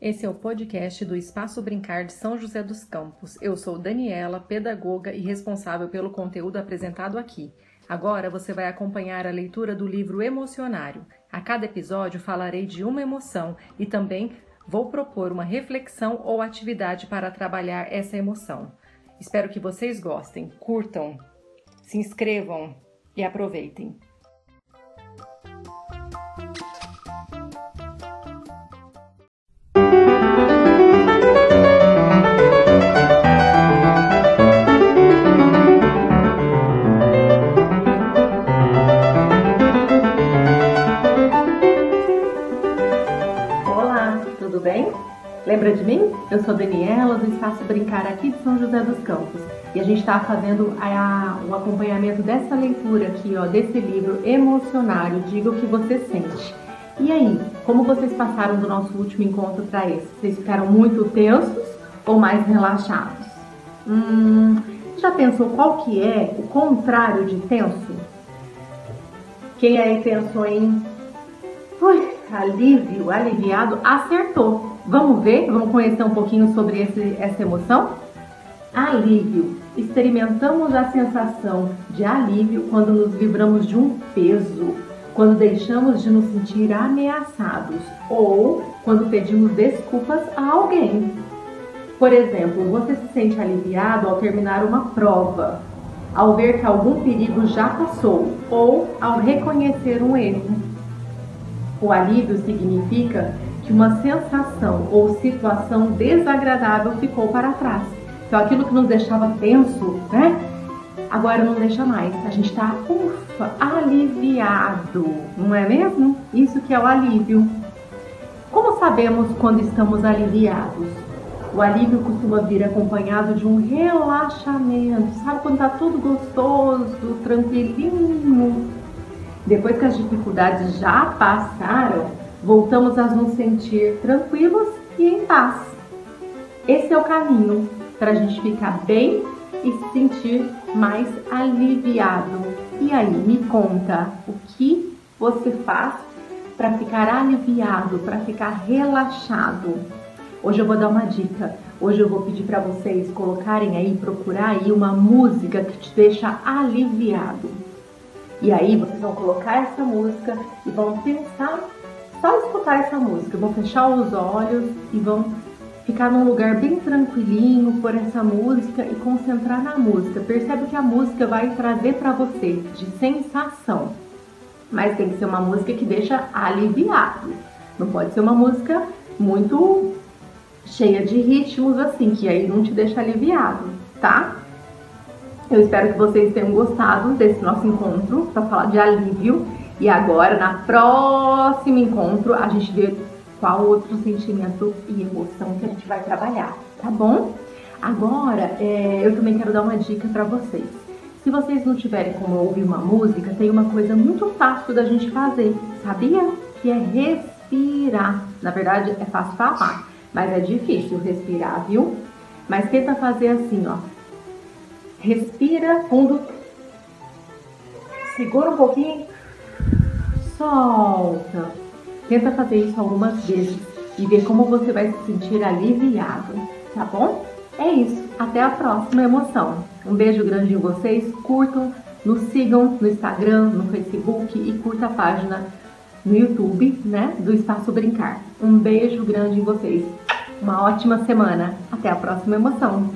Esse é o podcast do Espaço Brincar de São José dos Campos. Eu sou Daniela, pedagoga e responsável pelo conteúdo apresentado aqui. Agora você vai acompanhar a leitura do livro Emocionário. A cada episódio falarei de uma emoção e também vou propor uma reflexão ou atividade para trabalhar essa emoção. Espero que vocês gostem, curtam, se inscrevam e aproveitem. Lembra de mim? Eu sou Daniela, do Espaço Brincar aqui de São José dos Campos. E a gente está fazendo a, o acompanhamento dessa leitura aqui, ó, desse livro Emocionário, Diga o que você sente. E aí, como vocês passaram do nosso último encontro para esse? Vocês ficaram muito tensos ou mais relaxados? Hum, já pensou qual que é o contrário de tenso? Quem aí pensou em Ui, alívio, aliviado, acertou. Vamos ver, vamos conhecer um pouquinho sobre esse, essa emoção? Alívio. Experimentamos a sensação de alívio quando nos livramos de um peso, quando deixamos de nos sentir ameaçados ou quando pedimos desculpas a alguém. Por exemplo, você se sente aliviado ao terminar uma prova, ao ver que algum perigo já passou ou ao reconhecer um erro. O alívio significa que uma sensação ou situação desagradável ficou para trás. Então aquilo que nos deixava tenso, né? Agora não deixa mais. A gente está, ufa, aliviado, não é mesmo? Isso que é o alívio. Como sabemos quando estamos aliviados? O alívio costuma vir acompanhado de um relaxamento. Sabe quando tá tudo gostoso, tranquilinho? Depois que as dificuldades já passaram, voltamos a nos sentir tranquilos e em paz. Esse é o caminho para a gente ficar bem e se sentir mais aliviado. E aí, me conta o que você faz para ficar aliviado, para ficar relaxado. Hoje eu vou dar uma dica. Hoje eu vou pedir para vocês colocarem aí, procurar aí uma música que te deixa aliviado. E aí vocês vão colocar essa música e vão pensar só escutar essa música. Vão fechar os olhos e vão ficar num lugar bem tranquilinho por essa música e concentrar na música. Percebe que a música vai trazer para você de sensação. Mas tem que ser uma música que deixa aliviado. Não pode ser uma música muito cheia de ritmos assim, que aí não te deixa aliviado, tá? Eu espero que vocês tenham gostado desse nosso encontro para falar de alívio e agora, na próximo encontro, a gente vê qual outro sentimento e emoção que a gente vai trabalhar, tá bom? Agora, é, eu também quero dar uma dica para vocês. Se vocês não tiverem como ouvir uma música, tem uma coisa muito fácil da gente fazer, sabia? Que é respirar. Na verdade, é fácil falar, mas é difícil respirar, viu? Mas tenta fazer assim, ó. Respira fundo. Segura um pouquinho solta. Tenta fazer isso algumas vezes e ver como você vai se sentir aliviado, tá bom? É isso. Até a próxima emoção. Um beijo grande em vocês. Curtam, nos sigam no Instagram, no Facebook e curta a página no YouTube, né, do Espaço Brincar. Um beijo grande em vocês. Uma ótima semana. Até a próxima emoção.